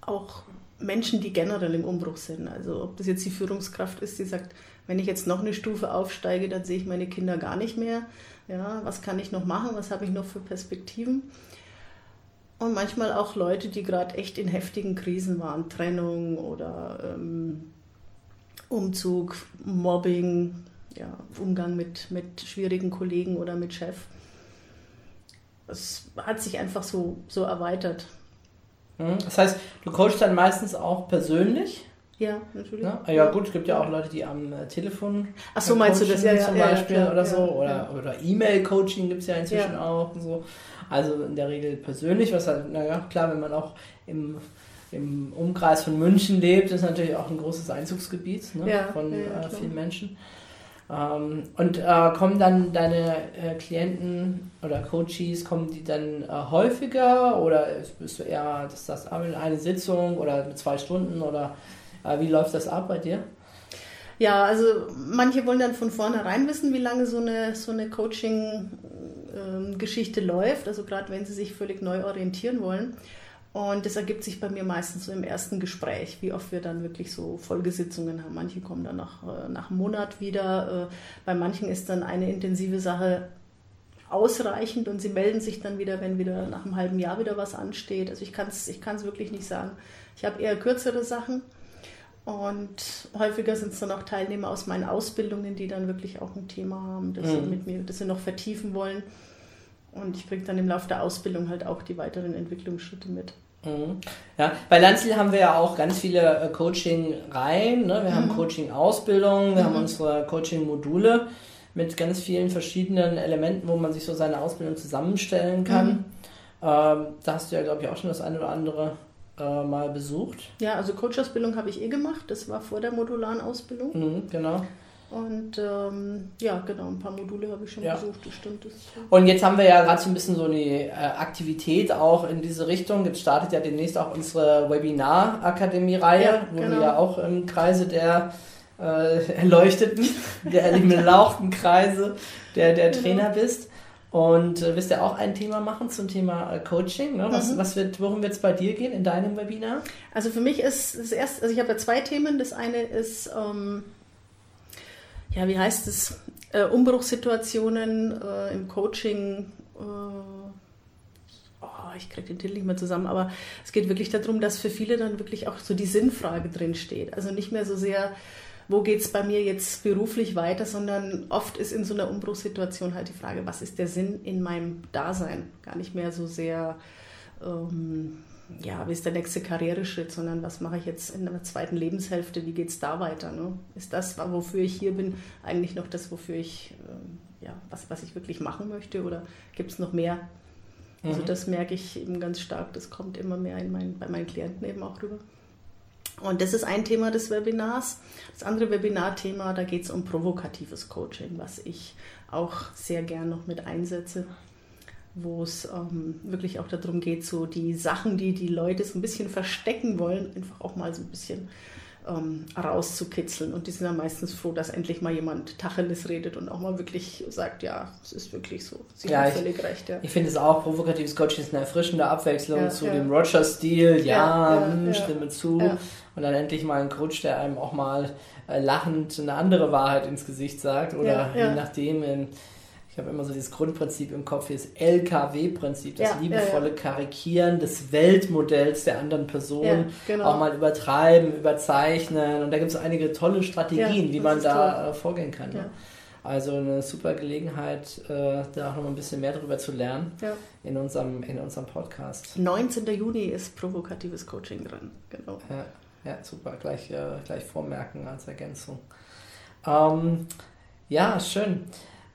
auch Menschen, die generell im Umbruch sind. Also ob das jetzt die Führungskraft ist, die sagt, wenn ich jetzt noch eine Stufe aufsteige, dann sehe ich meine Kinder gar nicht mehr. Ja, was kann ich noch machen? Was habe ich noch für Perspektiven? Und manchmal auch Leute, die gerade echt in heftigen Krisen waren, Trennung oder ähm, Umzug, Mobbing, ja, Umgang mit, mit schwierigen Kollegen oder mit Chef. Es hat sich einfach so, so erweitert. Mhm. Das heißt, du coachst dann meistens auch persönlich. Ja, natürlich. Ne? Ja gut, es gibt ja auch Leute, die am äh, Telefon Ach so, meinst du das? Ja, ja, zum ja, ja, Beispiel klar, oder so. Oder, oder E-Mail-Coaching gibt es ja inzwischen auch und so. Also in der Regel persönlich, was halt, naja, klar, wenn man auch im, im Umkreis von München lebt, ist natürlich auch ein großes Einzugsgebiet ne? Ja, von ja, äh, vielen Menschen. Ähm, und äh, kommen dann deine äh, Klienten oder Coaches, kommen die dann äh, häufiger oder bist du eher, dass das eine Sitzung oder zwei Stunden oder wie läuft das ab bei dir? Ja, also manche wollen dann von vornherein wissen, wie lange so eine, so eine Coaching-Geschichte läuft. Also gerade wenn sie sich völlig neu orientieren wollen. Und das ergibt sich bei mir meistens so im ersten Gespräch, wie oft wir dann wirklich so Folgesitzungen haben. Manche kommen dann nach, äh, nach einem Monat wieder. Äh, Bei manchen ist dann eine intensive Sache ausreichend und sie melden sich dann wieder, wenn wieder nach einem halben Jahr wieder was ansteht. Also ich kann es ich wirklich nicht sagen. Ich habe eher kürzere Sachen. Und häufiger sind es dann auch Teilnehmer aus meinen Ausbildungen, die dann wirklich auch ein Thema haben, das sie Mhm. mit mir, das sie noch vertiefen wollen. Und ich kriege dann im Laufe der Ausbildung halt auch die weiteren Entwicklungsschritte mit. Mhm. Ja, bei Landsil haben wir ja auch ganz viele äh, Coaching-Reihen. Ne? Wir haben Coaching-Ausbildung, wir haben unsere Coaching-Module mit ganz vielen verschiedenen Elementen, wo man sich so seine Ausbildung zusammenstellen kann. Ähm, da hast du ja, glaube ich, auch schon das eine oder andere äh, mal besucht. Ja, also Coach-Ausbildung habe ich eh gemacht. Das war vor der modularen Ausbildung. Mhm, genau. Und ähm, ja, genau, ein paar Module habe ich schon Ja. besucht, das stimmt. Das, Und jetzt haben wir ja gerade so ein bisschen so eine äh, Aktivität auch in diese Richtung. Jetzt startet ja demnächst auch unsere Webinar-Akademie-Reihe, Ja, wo du genau. ja auch im Kreise der äh, Erleuchteten, der erlauchten Kreise der, der Genau. Trainer bist. Und äh, wirst ja auch ein Thema machen zum Thema äh, Coaching. Ne? Was, Mhm. was wird, worum wird es bei dir gehen in deinem Webinar? Also für mich ist das erste, also ich habe ja zwei Themen. Das eine ist, ähm, ja, wie heißt es, äh, Umbruchssituationen äh, im Coaching. Äh, oh, ich kriege den Titel nicht mehr zusammen, aber es geht wirklich darum, dass für viele dann wirklich auch so die Sinnfrage drin steht. Also nicht mehr so sehr, wo geht es bei mir jetzt beruflich weiter, sondern oft ist in so einer Umbruchssituation halt die Frage, was ist der Sinn in meinem Dasein? Gar nicht mehr so sehr, ähm, ja, wie ist der nächste Karriereschritt, sondern was mache ich jetzt in der zweiten Lebenshälfte, wie geht es da weiter? Ne? Ist das, wofür ich hier bin, eigentlich noch das, wofür ich, ähm, ja, was, was ich wirklich machen möchte oder gibt es noch mehr? Also Mhm. das merke ich eben ganz stark, das kommt immer mehr in mein, bei meinen Klienten eben auch rüber. Und das ist ein Thema des Webinars. Das andere Webinarthema, da geht es um provokatives Coaching, was ich auch sehr gern noch mit einsetze, wo es ähm, wirklich auch darum geht, so die Sachen, die die Leute so ein bisschen verstecken wollen, einfach auch mal so ein bisschen ähm, rauszukitzeln. Und die sind dann meistens froh, dass endlich mal jemand Tacheles redet und auch mal wirklich sagt, ja, es ist wirklich so. Sie Ja, haben ich- völlig recht. Ja. Ich finde es auch, provokatives Coaching ist eine erfrischende Abwechslung Ja, zu dem Roger-Stil, ja, ja, hm, stimme zu. Und dann endlich mal ein Coach, der einem auch mal äh, lachend eine andere Wahrheit ins Gesicht sagt. Oder je nachdem, in, ich habe immer so dieses Grundprinzip im Kopf, dieses LKW-Prinzip, das Ja, ja, liebevolle Karikieren des Weltmodells der anderen Person. Ja, genau. Auch mal übertreiben, überzeichnen. Und da gibt es einige tolle Strategien, Ja, wie man da äh, vorgehen kann. Ne? Ja. Also eine super Gelegenheit, äh, da auch noch ein bisschen mehr darüber zu lernen Ja. in unserem, in unserem Podcast. 19. Juni ist provokatives Coaching dran. Genau. Ja, ja super, gleich, äh, gleich vormerken als Ergänzung. Ähm, ja, schön.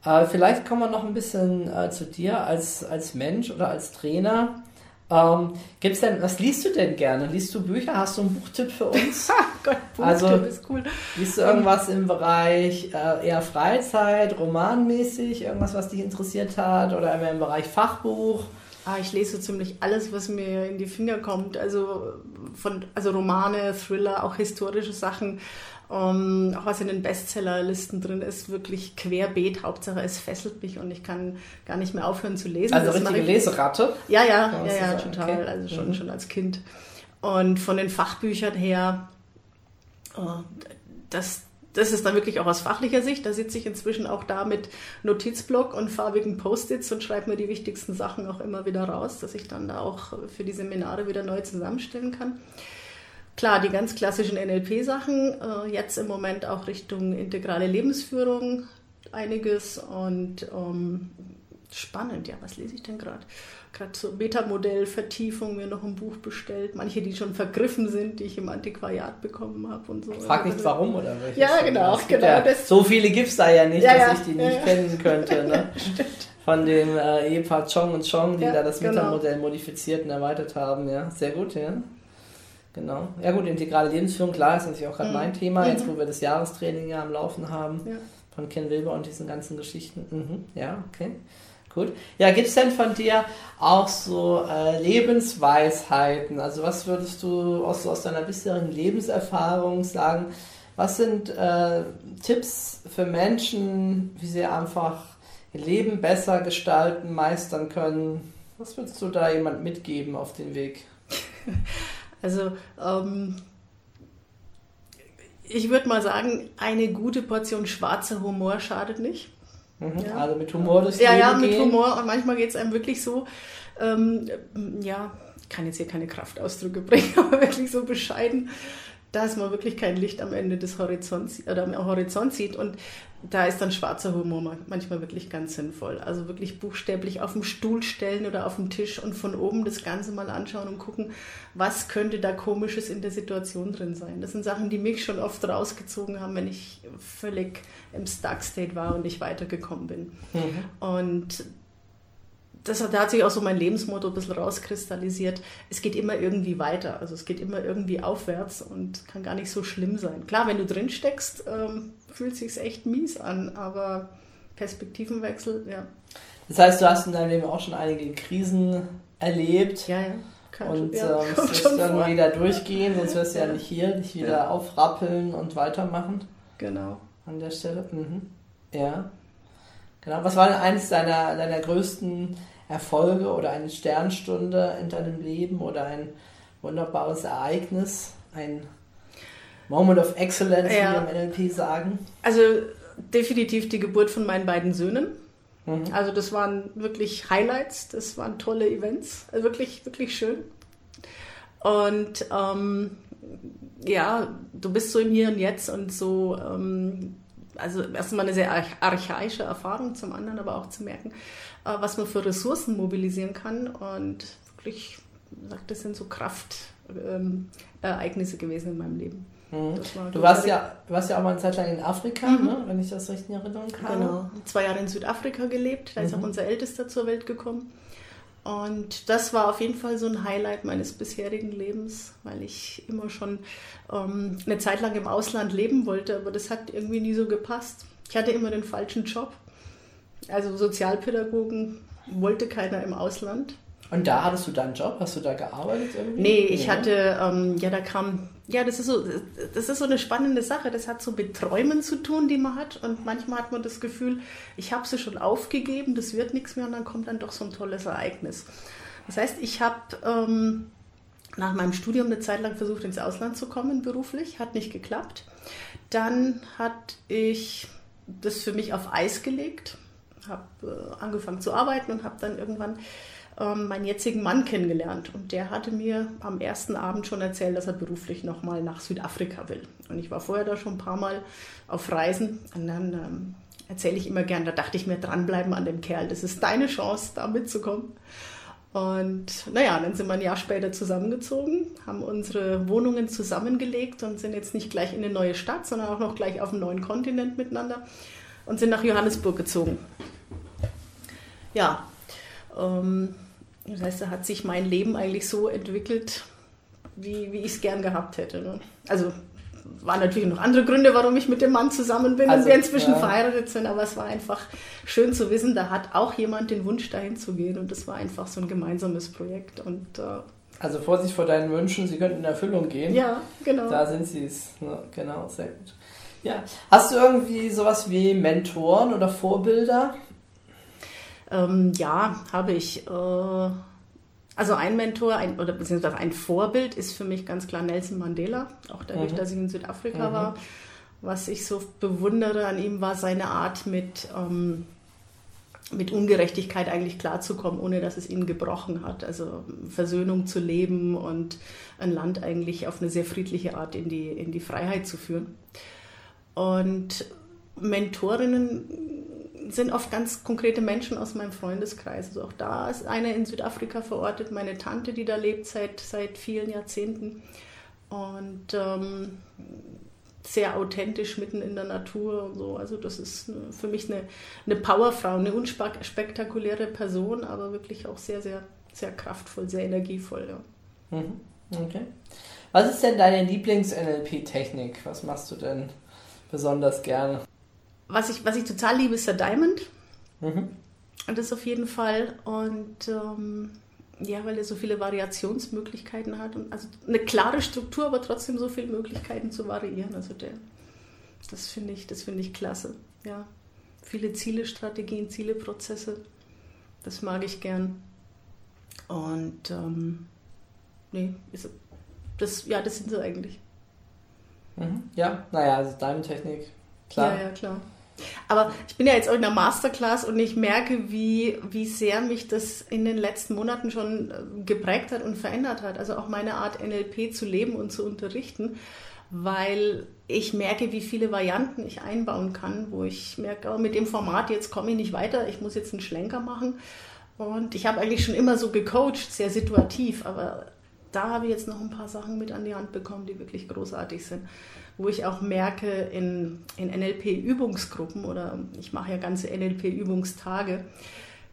Äh, vielleicht kommen wir noch ein bisschen äh, zu dir als, als Mensch oder als Trainer. Ähm, gibt's denn, was liest du denn gerne? Liest du Bücher? Hast du einen Buchtipp für uns? Gott, Also- Buchtipp ist cool. Liest du irgendwas im Bereich äh, eher Freizeit, romanmäßig, irgendwas, was dich interessiert hat? Oder eher im Bereich Fachbuch? Ah, ich lese ziemlich alles, was mir in die Finger kommt. Also von also Romane, Thriller, auch historische Sachen. Ähm, auch was in den Bestsellerlisten drin ist, wirklich querbeet. Hauptsache es fesselt mich und ich kann gar nicht mehr aufhören zu lesen. Also Das richtige ich- Leseratte? Ja, ja, ja, ja, total. okay. Also schon, Mhm. schon als Kind. Und von den Fachbüchern her, äh, das, das ist dann wirklich auch aus fachlicher Sicht. Da sitze ich inzwischen auch da mit Notizblock und farbigen Post-its und schreibe mir die wichtigsten Sachen auch immer wieder raus, dass ich dann da auch für die Seminare wieder neu zusammenstellen kann. Klar, die ganz klassischen NLP-Sachen, äh, jetzt im Moment auch Richtung integrale Lebensführung einiges und ähm, spannend, ja, was lese ich denn gerade? Gerade so Metamodell-Vertiefung, mir noch ein Buch bestellt, manche, die schon vergriffen sind, die ich im Antiquariat bekommen habe und so. Frag nicht Also, warum oder welches. Ja, genau, genau, Ja, so viele gibt es da ja nicht, Ja, dass ja, ich die nicht kennen könnte. Ne? Von dem äh, Ehepaar Chong und Chong, die da das genau. Metamodell modifiziert und erweitert haben. Ja, sehr gut, ja. Genau. Ja gut, integrale Lebensführung, klar, ist natürlich auch gerade Mhm. mein Thema, jetzt Mhm. wo wir das Jahrestraining ja am Laufen haben Ja. von Ken Wilber und diesen ganzen Geschichten. Mhm. Ja, okay. Gut. Ja, gibt es denn von dir auch so äh, Lebensweisheiten? Also was würdest du aus, aus deiner bisherigen Lebenserfahrung sagen? Was sind äh, Tipps für Menschen, wie sie einfach ihr Leben besser gestalten, meistern können? Was würdest du da jemand mitgeben auf den Weg? Also, ähm, ich würde mal sagen, eine gute Portion schwarzer Humor schadet nicht. Mhm. Ja. Also mit Humor durchs Ja, Leben ja, mit gehen. Humor. Und manchmal geht es einem wirklich so, ähm, ja, ich kann jetzt hier keine Kraftausdrücke bringen, aber wirklich so bescheiden, dass man wirklich kein Licht am Ende des Horizonts oder am Horizont sieht. Und da ist dann schwarzer Humor ma- manchmal wirklich ganz sinnvoll. Also wirklich buchstäblich auf den Stuhl stellen oder auf den Tisch und von oben das Ganze mal anschauen und gucken, was könnte da komisches in der Situation drin sein. Das sind Sachen, die mich schon oft rausgezogen haben, wenn ich völlig im Stuck-State war und nicht weitergekommen bin. Mhm. Und das hat, da hat sich auch so mein Lebensmotto ein bisschen rauskristallisiert. Es geht immer irgendwie weiter. Also es geht immer irgendwie aufwärts und kann gar nicht so schlimm sein. Klar, wenn du drin steckst, ähm, fühlt sich echt mies an, aber Perspektivenwechsel, ja. Das heißt, du hast in deinem Leben auch schon einige Krisen erlebt. Ja, ja. Kann Und ja, ähm, schon dann vor. wieder durchgehen, sonst wirst du ja Ja. nicht hier, dich wieder Ja. aufrappeln und weitermachen Genau. an der Stelle. Mhm. Ja. Genau. Was war denn eines deiner, deiner größten Erfolge oder eine Sternstunde in deinem Leben oder ein wunderbares Ereignis? Ein Moment of Excellence, Ja. wie wir im NLP sagen? Also definitiv die Geburt von meinen beiden Söhnen. Mhm. Also das waren wirklich Highlights, das waren tolle Events, also wirklich, wirklich schön. Und ähm, ja, du bist so im Hier und Jetzt und so, ähm, also erstmal eine sehr archaische Erfahrung, zum anderen aber auch zu merken, was man für Ressourcen mobilisieren kann und wirklich, das sind so Kraftereignisse ähm, gewesen in meinem Leben. Mhm. War du warst ja, warst ja auch mal eine Zeit lang in Afrika, mhm. ne? wenn ich das richtig in Erinnerung habe. Genau, zwei Jahre in Südafrika gelebt, da ist auch mhm. unser Ältester zur Welt gekommen. Und das war auf jeden Fall so ein Highlight meines bisherigen Lebens, weil ich immer schon ähm, eine Zeit lang im Ausland leben wollte, aber das hat irgendwie nie so gepasst. Ich hatte immer den falschen Job. Also Sozialpädagogen wollte keiner im Ausland. Und da hattest du deinen Job? Hast du da gearbeitet irgendwie? Nee, ich ja. hatte, ähm, ja, da kam, ja, das ist so, das ist so eine spannende Sache. Das hat so mit Träumen zu tun, die man hat. Und manchmal hat man das Gefühl, ich habe sie schon aufgegeben, das wird nichts mehr und dann kommt dann doch so ein tolles Ereignis. Das heißt, ich habe ähm, nach meinem Studium eine Zeit lang versucht, ins Ausland zu kommen, beruflich, hat nicht geklappt. Dann hatte ich das für mich auf Eis gelegt, habe äh, angefangen zu arbeiten und habe dann irgendwann ähm, meinen jetzigen Mann kennengelernt. Und der hatte mir am ersten Abend schon erzählt, dass er beruflich nochmal nach Südafrika will. Und ich war vorher da schon ein paar Mal auf Reisen. Und dann ähm, erzähle ich immer gern, da dachte ich mir, dranbleiben an dem Kerl. Das ist deine Chance, da mitzukommen. Und naja, dann sind wir ein Jahr später zusammengezogen, haben unsere Wohnungen zusammengelegt und sind jetzt nicht gleich in eine neue Stadt, sondern auch noch gleich auf einem neuen Kontinent miteinander und sind nach Johannesburg gezogen. Ja, ähm, das heißt, da hat sich mein Leben eigentlich so entwickelt, wie, wie ich es gern gehabt hätte. Ne? Also waren natürlich noch andere Gründe, warum ich mit dem Mann zusammen bin also, und wir inzwischen ja. verheiratet sind, aber es war einfach schön zu wissen, da hat auch jemand den Wunsch, dahin zu gehen und das war einfach so ein gemeinsames Projekt. Und, äh, also Vorsicht vor deinen Wünschen, sie könnten in Erfüllung gehen. Ja, genau. Da sind sie es. Ja, genau, sehr gut. Ja. Hast du irgendwie sowas wie Mentoren oder Vorbilder? Ähm, ja, habe ich. Äh, also ein Mentor ein, oder beziehungsweise ein Vorbild ist für mich ganz klar Nelson Mandela, auch dadurch, mhm. dass ich in Südafrika mhm. war. Was ich so bewundere an ihm war seine Art mit, ähm, mit Ungerechtigkeit eigentlich klarzukommen, ohne dass es ihn gebrochen hat. Also Versöhnung zu leben und ein Land eigentlich auf eine sehr friedliche Art in die, in die Freiheit zu führen. Und Mentorinnen sind oft ganz konkrete Menschen aus meinem Freundeskreis. Also auch da ist eine in Südafrika verortet, meine Tante, die da lebt seit, seit vielen Jahrzehnten. Und ähm, sehr authentisch mitten in der Natur und so. Also das ist für mich eine, eine Powerfrau, eine unspektakuläre Person, aber wirklich auch sehr, sehr, sehr kraftvoll, sehr energievoll. Ja. Mhm. Okay. Was ist denn deine Lieblings-NLP-Technik? Was machst du denn besonders gerne? Was ich, was ich total liebe, ist der Diamond. Mhm. Und das auf jeden Fall. Und ähm, ja, weil er so viele Variationsmöglichkeiten hat. Und also eine klare Struktur, aber trotzdem so viele Möglichkeiten zu variieren. Also der, das finde ich, das finde ich klasse. Ja. Viele Ziele, Strategien, Ziele, Prozesse. Das mag ich gern. Und ähm, nee, ist, das, ja, das sind sie eigentlich. Mhm. Ja, naja, also Diamond-Technik, klar. Ja, ja, klar. Aber ich bin ja jetzt auch in der Masterclass und ich merke, wie, wie sehr mich das in den letzten Monaten schon äh, geprägt hat und verändert hat. Also auch meine Art NLP zu leben und zu unterrichten, weil ich merke, wie viele Varianten ich einbauen kann, wo ich merke, oh, mit dem Format jetzt komme ich nicht weiter, ich muss jetzt einen Schlenker machen. Und ich habe eigentlich schon immer so gecoacht, sehr situativ, aber da habe ich jetzt noch ein paar Sachen mit an die Hand bekommen, die wirklich großartig sind wo ich auch merke in, in NLP-Übungsgruppen oder ich mache ja ganze NLP-Übungstage,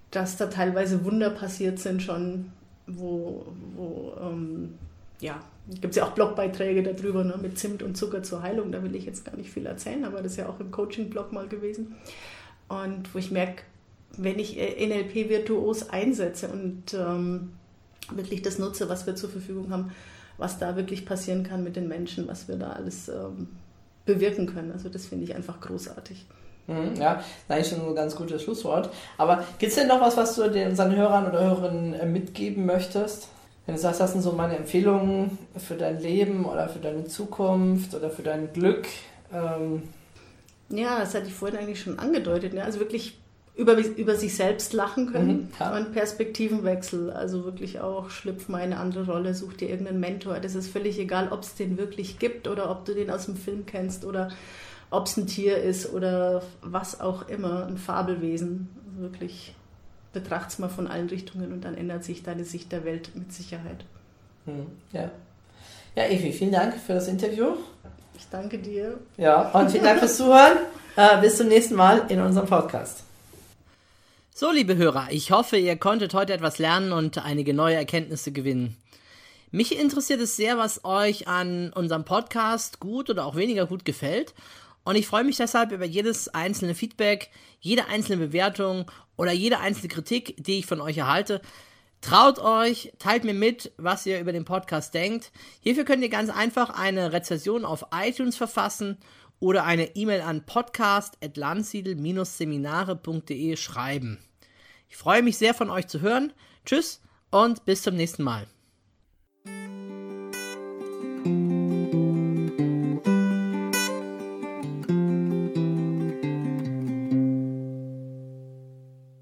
dass da teilweise Wunder passiert sind schon, wo, wo ähm, ja, gibt es ja auch Blogbeiträge darüber, ne, mit Zimt und Zucker zur Heilung, da will ich jetzt gar nicht viel erzählen, aber das ist ja auch im Coaching-Blog mal gewesen. Und wo ich merke, wenn ich NLP virtuos einsetze und ähm, wirklich das nutze, was wir zur Verfügung haben, was da wirklich passieren kann mit den Menschen, was wir da alles ähm, bewirken können. Also das finde ich einfach großartig. Mhm, ja, das ist eigentlich schon ein ganz gutes Schlusswort. Aber gibt es denn noch was, was du den, unseren Hörern oder Hörerinnen äh, mitgeben möchtest? Wenn du sagst, das sind so meine Empfehlungen für dein Leben oder für deine Zukunft oder für dein Glück. Ähm. Ja, das hatte ich vorhin eigentlich schon angedeutet. Ne? Also wirklich über, über sich selbst lachen können Mhm, und Perspektivenwechsel. Also wirklich auch schlüpf mal in eine andere Rolle, such dir irgendeinen Mentor. Das ist völlig egal, ob es den wirklich gibt oder ob du den aus dem Film kennst oder ob es ein Tier ist oder was auch immer, ein Fabelwesen. Wirklich betracht's mal von allen Richtungen und dann ändert sich deine Sicht der Welt mit Sicherheit. Hm, Ja. Ja, Evi, vielen Dank für das Interview. Ich danke dir. Ja, und vielen Dank fürs Zuhören. Äh, bis zum nächsten Mal in unserem Podcast. So, liebe Hörer, ich hoffe, ihr konntet heute etwas lernen und einige neue Erkenntnisse gewinnen. Mich interessiert es sehr, was euch an unserem Podcast gut oder auch weniger gut gefällt. Und ich freue mich deshalb über jedes einzelne Feedback, jede einzelne Bewertung oder jede einzelne Kritik, die ich von euch erhalte. Traut euch, teilt mir mit, was ihr über den Podcast denkt. Hierfür könnt ihr ganz einfach eine Rezension auf iTunes verfassen oder eine E-Mail an podcast.landsiedel-seminare.de schreiben. Ich freue mich sehr von euch zu hören. Tschüss und bis zum nächsten Mal.